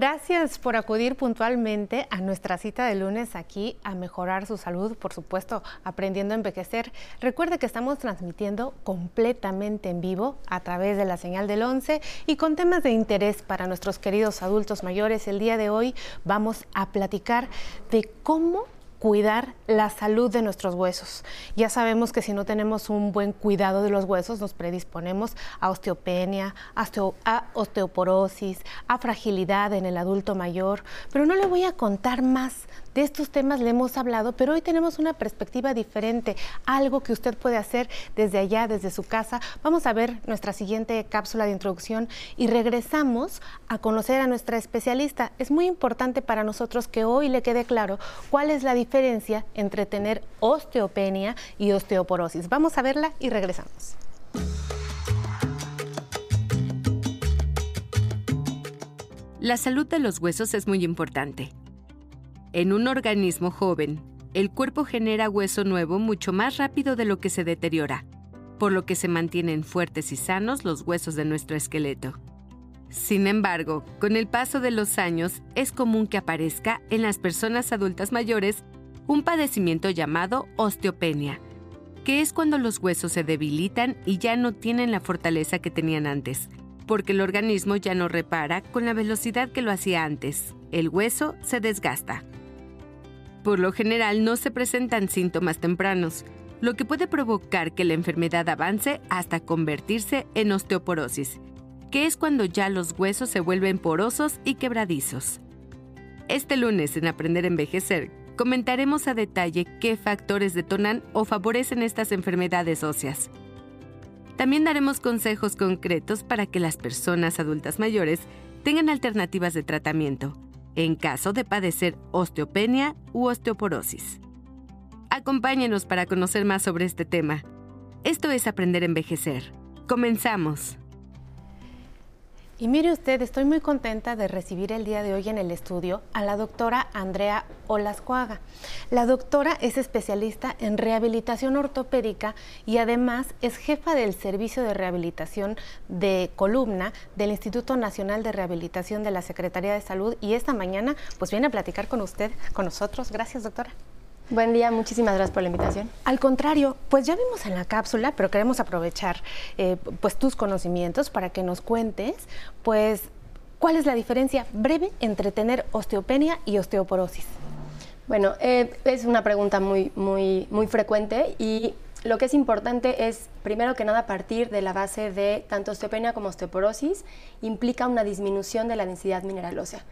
Gracias por acudir puntualmente a nuestra cita de lunes aquí a mejorar su salud, por supuesto, aprendiendo a envejecer. Recuerde que estamos transmitiendo completamente en vivo a través de la señal del 11 y con temas de interés para nuestros queridos adultos mayores. El día de hoy vamos a platicar de cómo cuidar la salud de nuestros huesos. Ya sabemos que si no tenemos un buen cuidado de los huesos, nos predisponemos a osteopenia, a osteoporosis, a fragilidad en el adulto mayor. Pero no le voy a contar más de estos temas le hemos hablado, pero hoy tenemos una perspectiva diferente, algo que usted puede hacer desde allá, desde su casa. Vamos a ver nuestra siguiente cápsula de introducción y regresamos a conocer a nuestra especialista. Es muy importante para nosotros que hoy le quede claro cuál es la diferencia entre tener osteopenia y osteoporosis. Vamos a verla y regresamos. La salud de los huesos es muy importante. En un organismo joven, el cuerpo genera hueso nuevo mucho más rápido de lo que se deteriora, por lo que se mantienen fuertes y sanos los huesos de nuestro esqueleto. Sin embargo, con el paso de los años es común que aparezca en las personas adultas mayores un padecimiento llamado osteopenia, que es cuando los huesos se debilitan y ya no tienen la fortaleza que tenían antes, porque el organismo ya no repara con la velocidad que lo hacía antes. El hueso se desgasta. Por lo general no se presentan síntomas tempranos, lo que puede provocar que la enfermedad avance hasta convertirse en osteoporosis, que es cuando ya los huesos se vuelven porosos y quebradizos. Este lunes en Aprender a Envejecer comentaremos a detalle qué factores detonan o favorecen estas enfermedades óseas. También daremos consejos concretos para que las personas adultas mayores tengan alternativas de tratamiento en caso de padecer osteopenia u osteoporosis. Acompáñenos para conocer más sobre este tema. Esto es Aprender a Envejecer. Comenzamos. Y mire usted, estoy muy contenta de recibir el día de hoy en el estudio a la doctora Andrea Olascuaga. La doctora es especialista en rehabilitación ortopédica y además es jefa del Servicio de Rehabilitación de Columna del Instituto Nacional de Rehabilitación de la Secretaría de Salud y esta mañana pues viene a platicar con usted, con nosotros. Gracias, doctora. Buen día, muchísimas gracias por la invitación. Al contrario, pues ya vimos en la cápsula, pero queremos aprovechar eh, pues tus conocimientos para que nos cuentes, pues, cuál es la diferencia breve entre tener osteopenia y osteoporosis. Bueno, eh, es una pregunta muy, muy, muy frecuente y lo que es importante es, primero que nada, partir de la base de tanto osteopenia como osteoporosis implica una disminución de la densidad mineral ósea.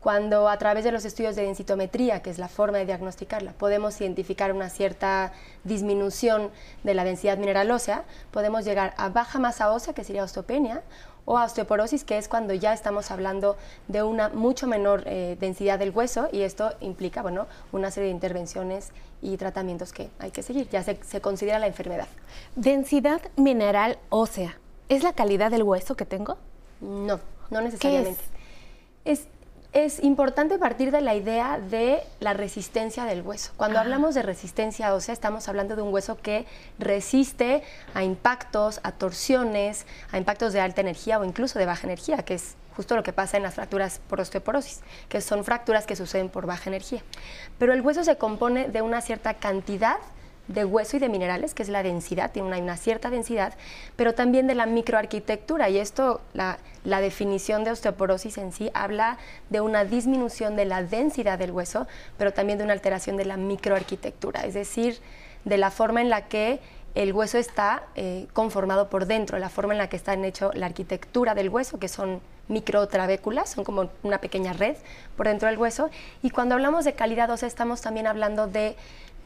Cuando a través de los estudios de densitometría, que es la forma de diagnosticarla, podemos identificar una cierta disminución de la densidad mineral ósea, podemos llegar a baja masa ósea, que sería osteopenia, o a osteoporosis, que es cuando ya estamos hablando de una mucho menor eh, densidad del hueso y esto implica bueno, una serie de intervenciones y tratamientos que hay que seguir. Ya se, se considera la enfermedad. Densidad mineral ósea, ¿es la calidad del hueso que tengo? No, no necesariamente. es? es es importante partir de la idea de la resistencia del hueso. Cuando hablamos de resistencia ósea, estamos hablando de un hueso que resiste a impactos, a torsiones, a impactos de alta energía o incluso de baja energía, que es justo lo que pasa en las fracturas por osteoporosis, que son fracturas que suceden por baja energía. Pero el hueso se compone de una cierta cantidad de hueso y de minerales, que es la densidad, tiene una, cierta densidad, pero también de la microarquitectura. Y esto, la, la, definición de osteoporosis en sí habla de una disminución de la densidad del hueso, pero también de una alteración de la microarquitectura, es decir, de la forma en la que el hueso está eh, conformado por dentro, la forma en la que está hecho la arquitectura del hueso, que son microtrabéculas, son como una pequeña red por dentro del hueso. Y cuando hablamos de calidad ósea, estamos también hablando de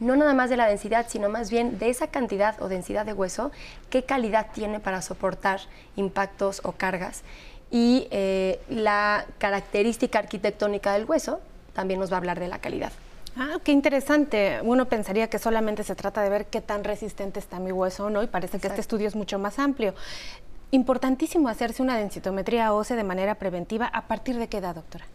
no nada más de la densidad, sino más bien de esa cantidad o densidad de hueso, qué calidad tiene para soportar impactos o cargas. Y eh, la característica arquitectónica del hueso también nos va a hablar de la calidad. Ah, qué interesante. Uno pensaría que solamente se trata de ver qué tan resistente está mi hueso o no, y parece que este estudio es mucho más amplio. Importantísimo hacerse una densitometría ósea de manera preventiva. ¿A partir de qué edad, doctora?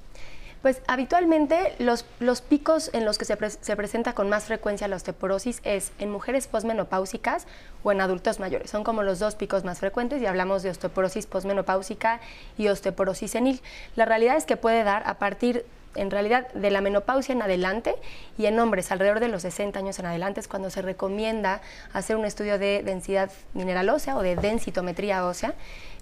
Pues habitualmente los, los picos en los que se, se, presenta con más frecuencia la osteoporosis es en mujeres posmenopáusicas o en adultos mayores. Son como los dos picos más frecuentes y hablamos de osteoporosis posmenopáusica y osteoporosis senil. La realidad es que puede dar a partir en realidad de la menopausia en adelante y en hombres alrededor de los 60 años en adelante es cuando se recomienda hacer un estudio de densidad mineral ósea o de densitometría ósea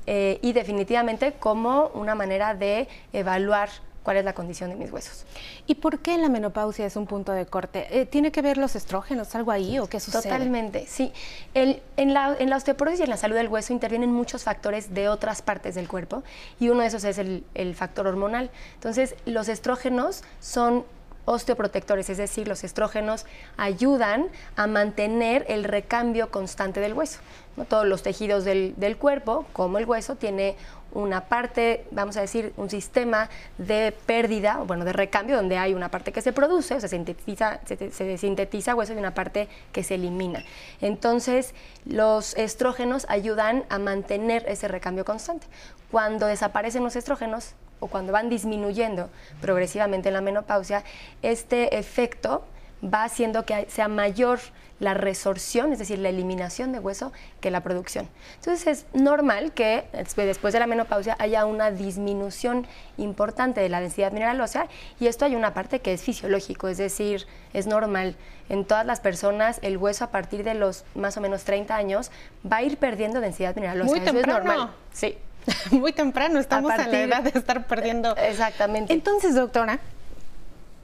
eh, y definitivamente como una manera de evaluar cuál es la condición de mis huesos. ¿Y por qué la menopausia es un punto de corte? Eh, ¿Tiene que ver los estrógenos, algo ahí o qué sucede? Totalmente, sí. en, la, en, la, osteoporosis y en la salud del hueso intervienen muchos factores de otras partes del cuerpo y uno de esos es el, el factor hormonal. Entonces, los estrógenos son osteoprotectores, es decir, los estrógenos ayudan a mantener el recambio constante del hueso. Todos los tejidos del, del, cuerpo, como el hueso, tiene una parte, vamos a decir, un sistema de pérdida, bueno, de recambio, donde hay una parte que se produce, se sintetiza, se, se sintetiza hueso y una parte que se elimina. Entonces, los estrógenos ayudan a mantener ese recambio constante. Cuando desaparecen los estrógenos, o cuando van disminuyendo progresivamente en la menopausia, este efecto va haciendo que sea mayor la resorción, es decir, la eliminación de hueso, que la producción. Entonces es normal que después de la menopausia haya una disminución importante de la densidad mineral ósea y esto hay una parte que es fisiológico, es decir, es normal. En todas las personas el hueso a partir de los más o menos 30 años va a ir perdiendo densidad mineral ósea. Muy temprano. es normal. Sí. Muy temprano, estamos a, la edad de estar perdiendo. Exactamente. Entonces, doctora,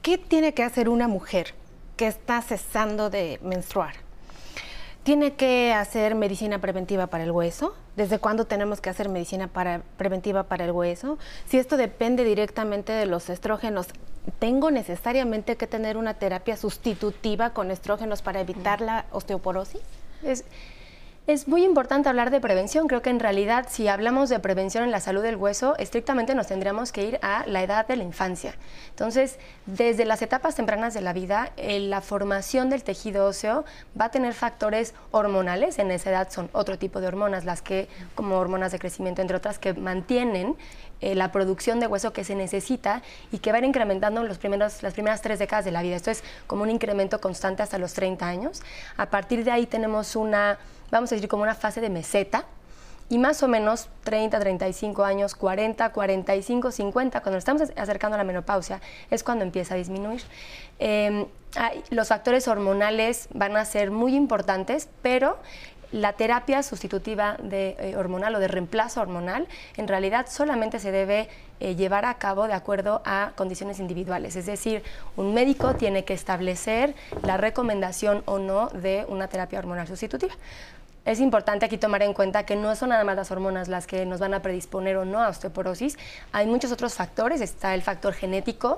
¿qué tiene que hacer una mujer que está cesando de menstruar? ¿Tiene que hacer medicina preventiva para el hueso? ¿Desde cuándo tenemos que hacer medicina para, preventiva para el hueso? Si esto depende directamente de los estrógenos, ¿tengo necesariamente que tener una terapia sustitutiva con estrógenos para evitar la osteoporosis? Es, es muy importante hablar de prevención. Creo que en realidad si hablamos de prevención en la salud del hueso, estrictamente nos tendríamos que ir a la edad de la infancia. Entonces, desde las etapas tempranas de la vida, eh, la formación del tejido óseo va a tener factores hormonales. En esa edad son otro tipo de hormonas, las que, como hormonas de crecimiento, entre otras, que mantienen eh, la producción de hueso que se necesita y que va a ir incrementando los primeros, las primeras tres décadas de la vida. Esto es como un incremento constante hasta los 30 años. A partir de ahí tenemos una vamos a decir, como una fase de meseta. Y más o menos 30, 35 años, 40, 45, 50, cuando estamos acercando a la menopausia, es cuando empieza a disminuir. Em, los factores hormonales van a ser muy importantes, pero la terapia sustitutiva de, eh, hormonal o de reemplazo hormonal en realidad solamente se debe eh, llevar a cabo de acuerdo a condiciones individuales. Es decir, un médico tiene que establecer la recomendación o no de una terapia hormonal sustitutiva es importante aquí tomar en cuenta que no son nada más las hormonas las que nos van a predisponer o no a osteoporosis. Hay muchos otros factores. Está el factor genético,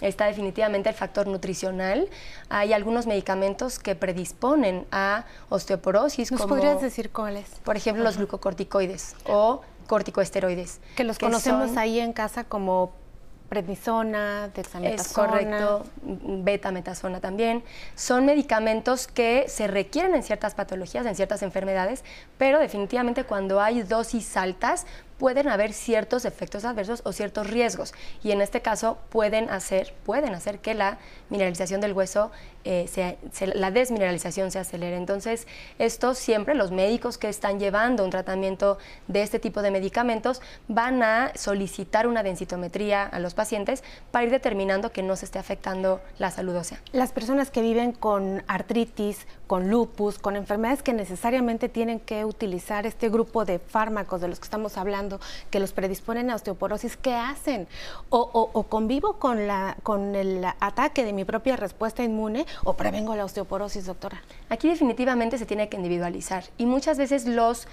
está definitivamente el factor nutricional. Hay algunos medicamentos que predisponen a osteoporosis. ¿Nos podrías decir cuáles? Por ejemplo, los glucocorticoides o corticoesteroides. Que los conocemos ahí en casa como prednisona, dexametasona. Correcto, betametasona también. Son medicamentos que se requieren en ciertas patologías, en ciertas enfermedades, pero definitivamente cuando hay dosis altas pueden haber ciertos efectos adversos o ciertos riesgos y en este caso pueden hacer, pueden hacer que la mineralización del hueso, eh, la desmineralización se acelere. Entonces, esto siempre los médicos que están llevando un tratamiento de este tipo de medicamentos van a solicitar una densitometría a los pacientes para ir determinando que no se esté afectando la salud ósea. Las personas que viven con artritis, con lupus, con enfermedades que necesariamente tienen que utilizar este grupo de fármacos de los que estamos hablando, que los predisponen a osteoporosis, ¿qué hacen? O, convivo con, la, con el ataque de mi propia respuesta inmune o prevengo la osteoporosis, doctora. Aquí definitivamente se tiene que individualizar y muchas veces los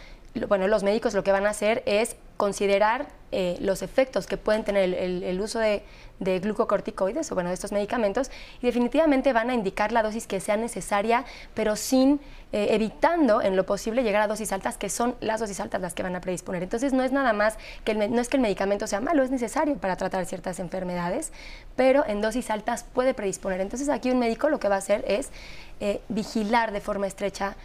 bueno, los médicos lo que van a hacer es considerar eh, los efectos que pueden tener el, uso de, glucocorticoides o bueno, de estos medicamentos y definitivamente van a indicar la dosis que sea necesaria, pero sin eh, evitando en lo posible llegar a dosis altas, que son las dosis altas las que van a predisponer. Entonces no es nada más que el, no es que el medicamento sea malo, es necesario para tratar ciertas enfermedades, pero en dosis altas puede predisponer. Entonces aquí un médico lo que va a hacer es eh, vigilar de forma estrecha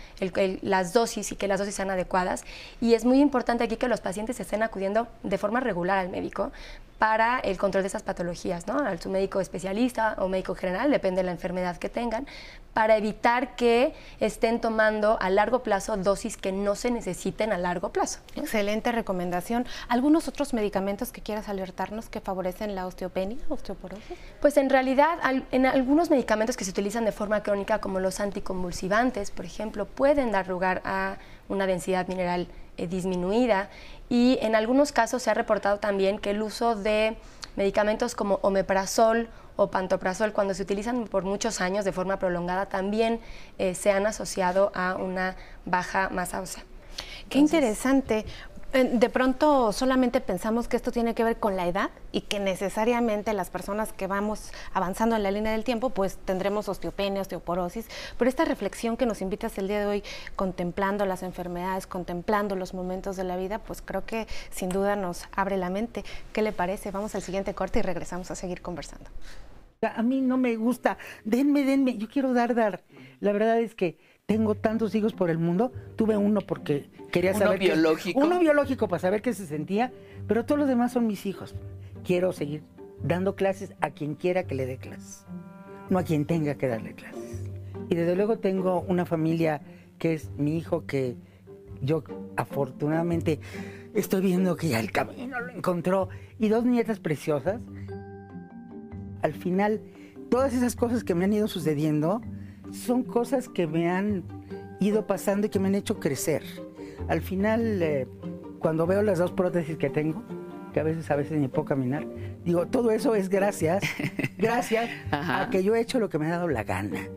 las dosis y que las dosis sean adecuadas. Y es muy importante aquí que los pacientes estén acudiendo de forma regular al médico para el control de esas patologías, ¿no? Al su médico especialista o médico general, depende de la enfermedad que tengan, para evitar que estén tomando a largo plazo dosis que no se necesiten a largo plazo. Excelente recomendación. ¿Algunos otros medicamentos que quieras alertarnos que favorecen la osteopenia, osteoporosis? Pues en realidad, en algunos medicamentos que se utilizan de forma crónica, como los anticonvulsivantes, por ejemplo, pueden dar lugar a una densidad mineral eh, disminuida y en algunos casos se ha reportado también que el uso de medicamentos como omeprazol o pantoprazol cuando se utilizan por muchos años de forma prolongada también eh, se han asociado a una baja masa ósea. Qué interesante. De pronto solamente pensamos que esto tiene que ver con la edad y que necesariamente las personas que vamos avanzando en la línea del tiempo pues tendremos osteopenia, osteoporosis, pero esta reflexión que nos invitas el día de hoy contemplando las enfermedades, contemplando los momentos de la vida, pues creo que sin duda nos abre la mente. ¿Qué le parece? Vamos al siguiente corte y regresamos a seguir conversando. A mí no me gusta, denme, denme, yo quiero dar, dar. La verdad es que tengo tantos hijos por el mundo. Tuve uno porque quería ¿Uno saber. biológico? uno biológico para saber qué se sentía, pero todos los demás son mis hijos. Quiero seguir dando clases a quien quiera que le dé clases, no a quien tenga que darle clases. Y desde luego tengo una familia que es mi hijo que yo afortunadamente estoy viendo que ya el camino lo encontró y dos nietas preciosas. Al final, todas esas cosas que me han ido sucediendo, son cosas que me han ido pasando y que me han hecho crecer. Al final, eh, cuando veo las dos prótesis que tengo, que a veces a veces ni puedo caminar, digo, todo eso es gracias, gracias a que yo he hecho lo que me ha dado la gana.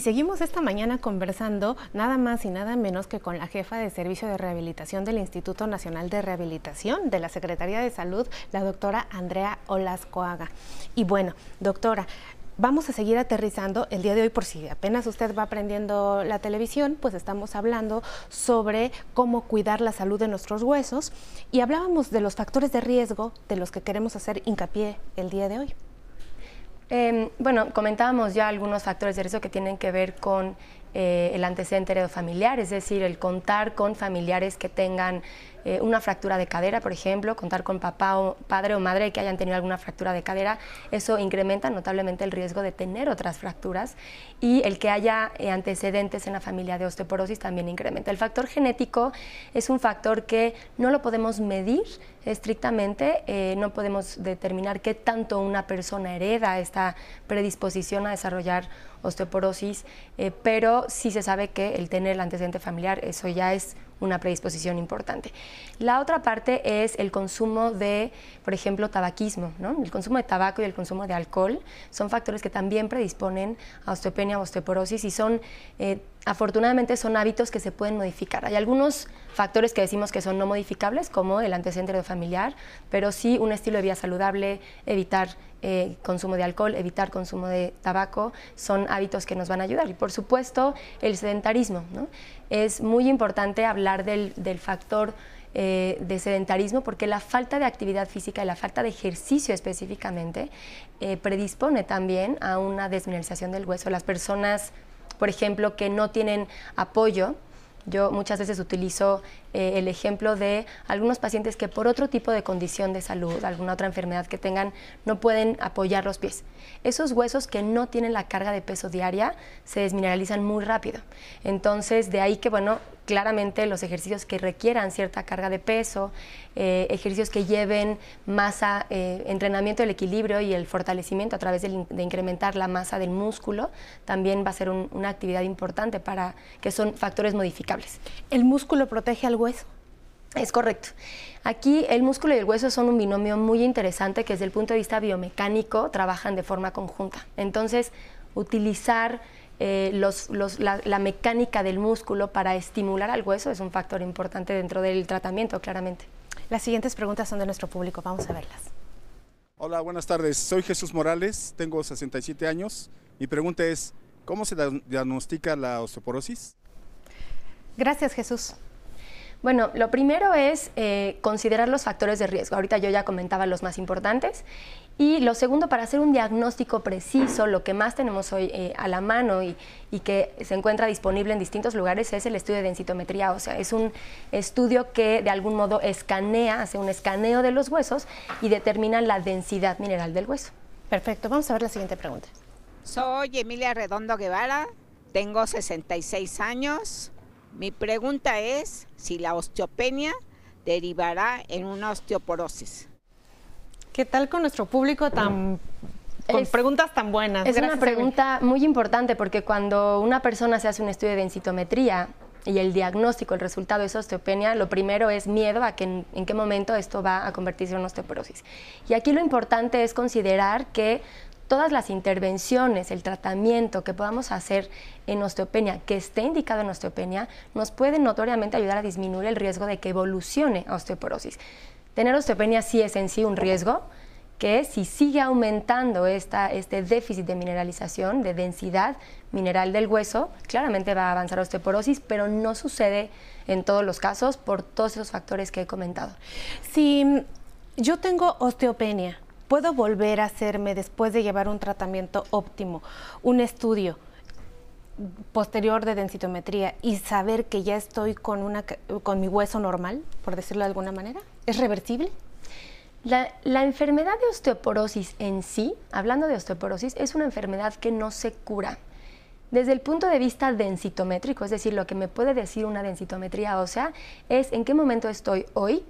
Y seguimos esta mañana conversando nada más y nada menos que con la jefa de Servicio de Rehabilitación del Instituto Nacional de Rehabilitación de la Secretaría de Salud, la doctora Andrea Olascoaga. Y bueno, doctora, vamos a seguir aterrizando el día de hoy por si apenas usted va aprendiendo la televisión, pues estamos hablando sobre cómo cuidar la salud de nuestros huesos y hablábamos de los factores de riesgo de los que queremos hacer hincapié el día de hoy. Eh, bueno, comentábamos ya algunos factores de riesgo que tienen que ver con eh, el antecedente familiar, es decir, el contar con familiares que tengan eh, una fractura de cadera, por ejemplo, contar con papá o padre o madre que hayan tenido alguna fractura de cadera, eso incrementa notablemente el riesgo de tener otras fracturas y el que haya eh, antecedentes en la familia de osteoporosis también incrementa. El factor genético es un factor que no lo podemos medir estrictamente, eh, no podemos determinar qué tanto una persona hereda esta predisposición a desarrollar osteoporosis, pero sí se sabe que el tener el antecedente familiar, eso ya es una predisposición importante. La otra parte es el consumo de, por ejemplo, tabaquismo. ¿no? El consumo de tabaco y el consumo de alcohol son factores que también predisponen a osteopenia o osteoporosis y son, eh, afortunadamente, son hábitos que se pueden modificar. Hay algunos factores que decimos que son no modificables, como el antecedente familiar, pero sí un estilo de vida saludable, evitar eh, consumo de alcohol, evitar consumo de tabaco, son hábitos que nos van a ayudar. Y por supuesto, el sedentarismo. Es muy importante hablar del, factor eh, de sedentarismo porque la falta de actividad física y la falta de ejercicio específicamente eh, predispone también a una desmineralización del hueso. Las personas, por ejemplo, que no tienen apoyo, yo muchas veces utilizo eh, el ejemplo de algunos pacientes que por otro tipo de condición de salud, alguna otra enfermedad que tengan, no pueden apoyar los pies. Esos huesos que no tienen la carga de peso diaria se desmineralizan muy rápido. Entonces, de ahí que, bueno, claramente los ejercicios que requieran cierta carga de peso, eh, ejercicios que lleven masa, eh, entrenamiento del equilibrio y el fortalecimiento a través de, incrementar la masa del músculo, también va a ser una actividad importante para que son factores modificables. ¿El músculo protege al hueso? Es correcto. Aquí el músculo y el hueso son un binomio muy interesante que desde el punto de vista biomecánico trabajan de forma conjunta. Entonces, utilizar eh, la, mecánica del músculo para estimular al hueso es un factor importante dentro del tratamiento, claramente. Las siguientes preguntas son de nuestro público, vamos a verlas. Hola, buenas tardes. Soy Jesús Morales, tengo 67 años. Mi pregunta es, ¿cómo se diagnostica la osteoporosis? Gracias, Jesús. Bueno, lo primero es eh, considerar los factores de riesgo. Ahorita yo ya comentaba los más importantes. Y lo segundo, para hacer un diagnóstico preciso, lo que más tenemos hoy eh, a la mano y, que se encuentra disponible en distintos lugares es el estudio de densitometría sea, Es un estudio que de algún modo escanea, hace un escaneo de los huesos y determina la densidad mineral del hueso. Perfecto, vamos a ver la siguiente pregunta. Soy Emilia Redondo Guevara, tengo 66 años. Mi pregunta es si la osteopenia derivará en una osteoporosis. ¿Qué tal con nuestro público tan con preguntas tan buenas? Es una pregunta muy importante porque cuando una persona se hace un estudio de densitometría y el diagnóstico, el resultado es osteopenia, lo primero es miedo a que en, en, qué momento esto va a convertirse en osteoporosis. Y aquí lo importante es considerar que todas las intervenciones, el tratamiento que podamos hacer en osteopenia, que esté indicado en osteopenia, nos puede notoriamente ayudar a disminuir el riesgo de que evolucione a osteoporosis. Tener osteopenia sí es en sí un riesgo, que si sigue aumentando esta, este déficit de mineralización, de densidad mineral del hueso, claramente va a avanzar osteoporosis, pero no sucede en todos los casos por todos esos factores que he comentado. Si yo tengo osteopenia, puedo volver a hacerme después de llevar un tratamiento óptimo, un estudio posterior de densitometría y saber que ya estoy con, una, con mi hueso normal, por decirlo de alguna manera? ¿Es reversible? La, la, enfermedad de osteoporosis en sí, hablando de osteoporosis, es una enfermedad que no se cura. Desde el punto de vista densitométrico, es decir, lo que me puede decir una densitometría ósea, es en qué momento estoy hoy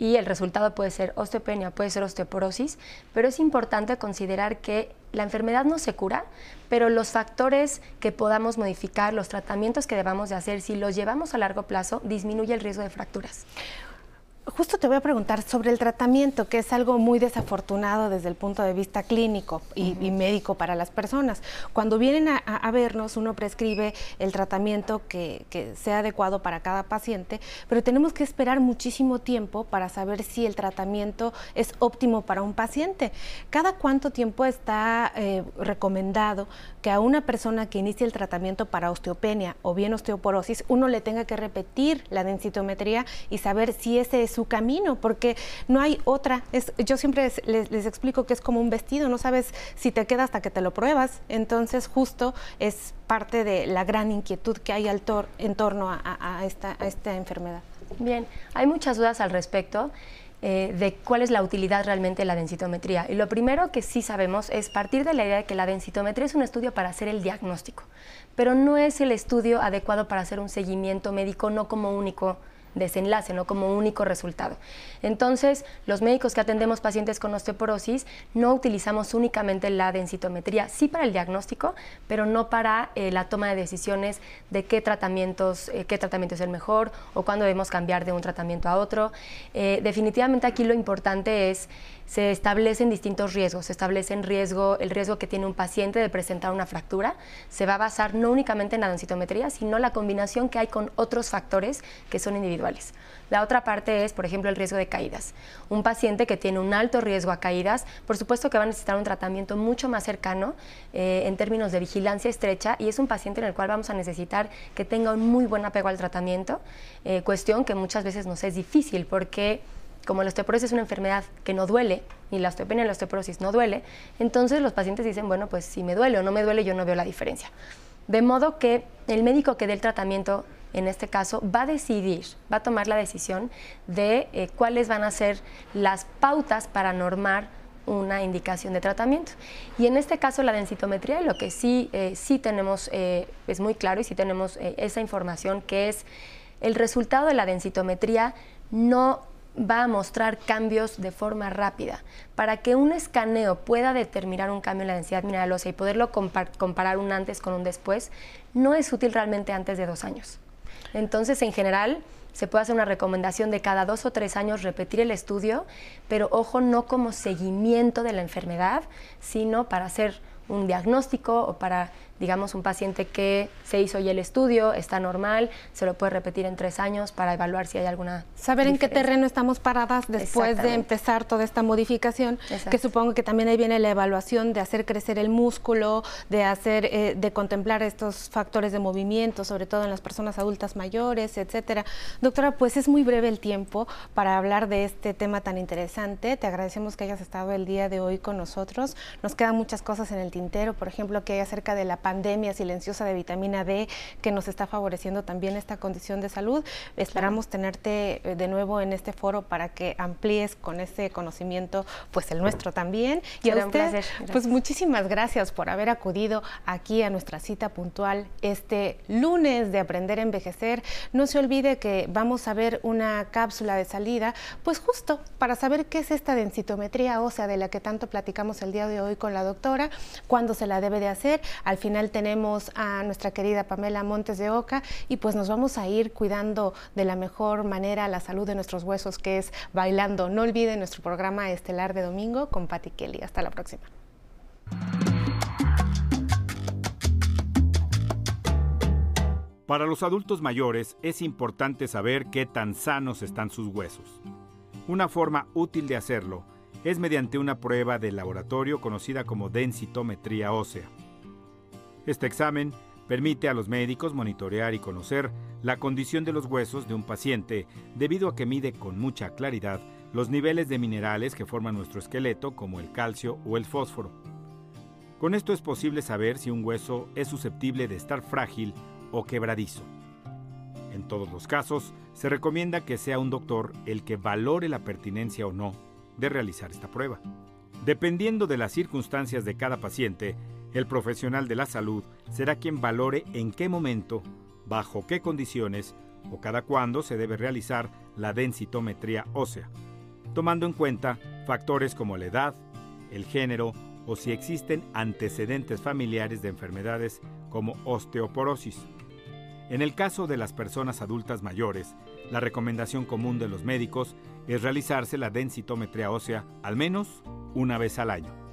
y el resultado puede ser osteopenia, puede ser osteoporosis, pero es importante considerar que la enfermedad no se cura, pero los factores que podamos modificar, los tratamientos que debamos de hacer, si los llevamos a largo plazo, disminuye el riesgo de fracturas. Justo te voy a preguntar sobre el tratamiento, que es algo muy desafortunado desde el punto de vista clínico y, médico para las personas. Cuando vienen a, vernos, uno prescribe el tratamiento que, sea adecuado para cada paciente, pero tenemos que esperar muchísimo tiempo para saber si el tratamiento es óptimo para un paciente. ¿Cada cuánto tiempo está eh, recomendado que a una persona que inicie el tratamiento para osteopenia o bien osteoporosis, uno le tenga que repetir la densitometría y saber si ese es su camino, porque no hay otra. Yo siempre les, explico que es como un vestido, no sabes si te queda hasta que te lo pruebas. Entonces, justo es parte de la gran inquietud que hay al en torno a esta enfermedad. Bien, hay muchas dudas al respecto. Eh, de cuál es la utilidad realmente de la densitometría. Y lo primero que sí sabemos es partir de la idea de que la densitometría es un estudio para hacer el diagnóstico, pero no es el estudio adecuado para hacer un seguimiento médico, no como único desenlace, no como único resultado. Entonces, los médicos que atendemos pacientes con osteoporosis no utilizamos únicamente la densitometría, sí para el diagnóstico, pero no para eh, la toma de decisiones de qué tratamientos, eh, qué tratamiento es el mejor o cuándo debemos cambiar de un tratamiento a otro. Eh, definitivamente aquí lo importante es se establecen distintos riesgos. Se establece en riesgo, el riesgo que tiene un paciente de presentar una fractura. Se va a basar no únicamente en la densitometría, sino la combinación que hay con otros factores que son individuales. La otra parte es, por ejemplo, el riesgo de caídas. Un paciente que tiene un alto riesgo a caídas, por supuesto que va a necesitar un tratamiento mucho más cercano eh, en términos de vigilancia estrecha y es un paciente en el cual vamos a necesitar que tenga un muy buen apego al tratamiento, eh, cuestión que muchas veces nos es difícil porque como la osteoporosis es una enfermedad que no duele, ni la osteopenia ni la osteoporosis no duele, entonces los pacientes dicen, bueno, pues si me duele o no me duele, yo no veo la diferencia. De modo que el médico que dé el tratamiento, en este caso, va a decidir, va a tomar la decisión de eh, cuáles van a ser las pautas para normar una indicación de tratamiento. Y en este caso la densitometría, lo que sí, eh, sí tenemos, eh, es muy claro y sí tenemos esa información, que es el resultado de la densitometría no va a mostrar cambios de forma rápida. Para que un escaneo pueda determinar un cambio en la densidad mineral ósea y poderlo comparar un antes con un después, no es útil realmente antes de dos años. Entonces, en general, se puede hacer una recomendación de cada dos o tres años repetir el estudio, pero ojo, no como seguimiento de la enfermedad, sino para hacer un diagnóstico o para digamos, un paciente que se hizo ya el estudio, está normal, se lo puede repetir en tres años para evaluar si hay alguna. Saber en qué terreno estamos paradas después de empezar toda esta modificación, que supongo que también ahí viene la evaluación de hacer crecer el músculo, de hacer, eh, de contemplar estos factores de movimiento, sobre todo en las personas adultas mayores, etcétera. Doctora, pues es muy breve el tiempo para hablar de este tema tan interesante. Te agradecemos que hayas estado el día de hoy con nosotros. Nos quedan muchas cosas en el tintero, por ejemplo, que hay acerca de la pandemia silenciosa de vitamina D que nos está favoreciendo también esta condición de salud. Esperamos tenerte eh, de nuevo en este foro para que amplíes con ese conocimiento, pues el nuestro también. Y a usted, pues muchísimas gracias por haber acudido aquí a nuestra cita puntual este lunes de Aprender a Envejecer. No se olvide que vamos a ver una cápsula de salida, pues justo para saber qué es esta densitometría ósea de la que tanto platicamos el día de hoy con la doctora, cuándo se la debe de hacer. Al final tenemos a nuestra querida Pamela Montes de Oca y pues nos vamos a ir cuidando de la mejor manera la salud de nuestros huesos, que es bailando. No olviden nuestro programa estelar de domingo con Patti Kelly. Hasta la próxima. Para los adultos mayores es importante saber qué tan sanos están sus huesos. Una forma útil de hacerlo es mediante una prueba de laboratorio conocida como densitometría ósea. Este examen permite a los médicos monitorear y conocer la condición de los huesos de un paciente debido a que mide con mucha claridad los niveles de minerales que forman nuestro esqueleto como el calcio o el fósforo. Con esto es posible saber si un hueso es susceptible de estar frágil o quebradizo. En todos los casos, se recomienda que sea un doctor el que valore la pertinencia o no de realizar esta prueba. Dependiendo de las circunstancias de cada paciente, el profesional de la salud será quien valore en qué momento, bajo qué condiciones o cada cuándo se debe realizar la densitometría ósea, tomando en cuenta factores como la edad, el género o si existen antecedentes familiares de enfermedades como osteoporosis. En el caso de las personas adultas mayores, la recomendación común de los médicos es realizarse la densitometría ósea al menos una vez al año.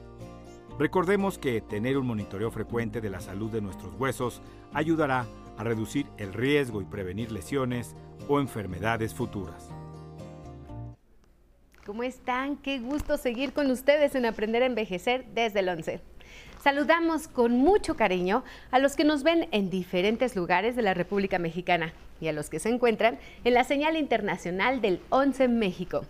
Recordemos que tener un monitoreo frecuente de la salud de nuestros huesos ayudará a reducir el riesgo y prevenir lesiones o enfermedades futuras. ¿Cómo están? Qué gusto seguir con ustedes en Aprender a Envejecer desde el 11. Saludamos con mucho cariño a los que nos ven en diferentes lugares de la República Mexicana y a los que se encuentran en la señal internacional del 11 México.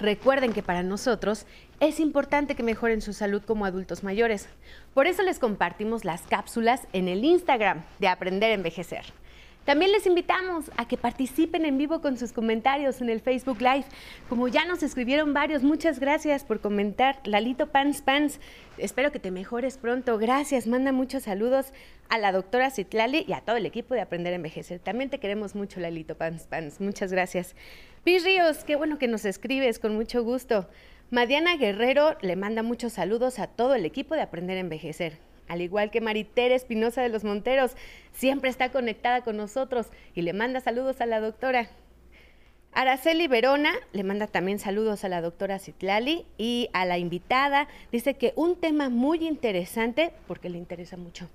Recuerden que para nosotros es importante que mejoren su salud como adultos mayores. Por eso les compartimos las cápsulas en el Instagram de Aprender a Envejecer. También les invitamos a que participen en vivo con sus comentarios en el Facebook Live. Como ya nos escribieron varios, muchas gracias por comentar. Lalito Pans Pans, espero que te mejores pronto. Gracias, manda muchos saludos a la doctora Citlali y a todo el equipo de Aprender a Envejecer. También te queremos mucho, Lalito Pans Pans. Muchas gracias. Pis Ríos, qué bueno que nos escribes, con mucho gusto. Madiana Guerrero le manda muchos saludos a todo el equipo de Aprender a Envejecer al igual que Maritere Espinosa de los Monteros, siempre está conectada con nosotros y le manda saludos a la doctora. Araceli Verona le manda también saludos a la doctora Citlali y a la invitada. Dice que un tema muy interesante porque le interesa mucho.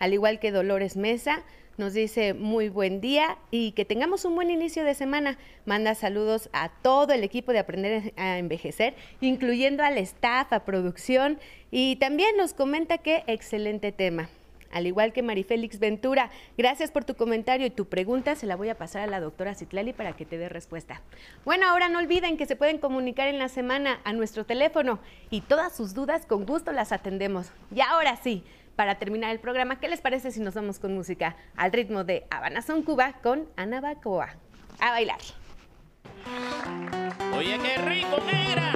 Al igual que Dolores Mesa, nos dice muy buen día y que tengamos un buen inicio de semana. Manda saludos a todo el equipo de Aprender a Envejecer, incluyendo al staff, a producción y también nos comenta que excelente tema. Al igual que Marifélix Ventura, gracias por tu comentario y tu pregunta. Se la voy a pasar a la doctora Citlali para que te dé respuesta. Bueno, ahora no olviden que se pueden comunicar en la semana a nuestro teléfono y todas sus dudas con gusto las atendemos. Y ahora sí, para terminar el programa, ¿qué les parece si nos vamos con música al ritmo de Habana Son Cuba con Ana Bacoa? A bailar. Oye, qué rico, negra.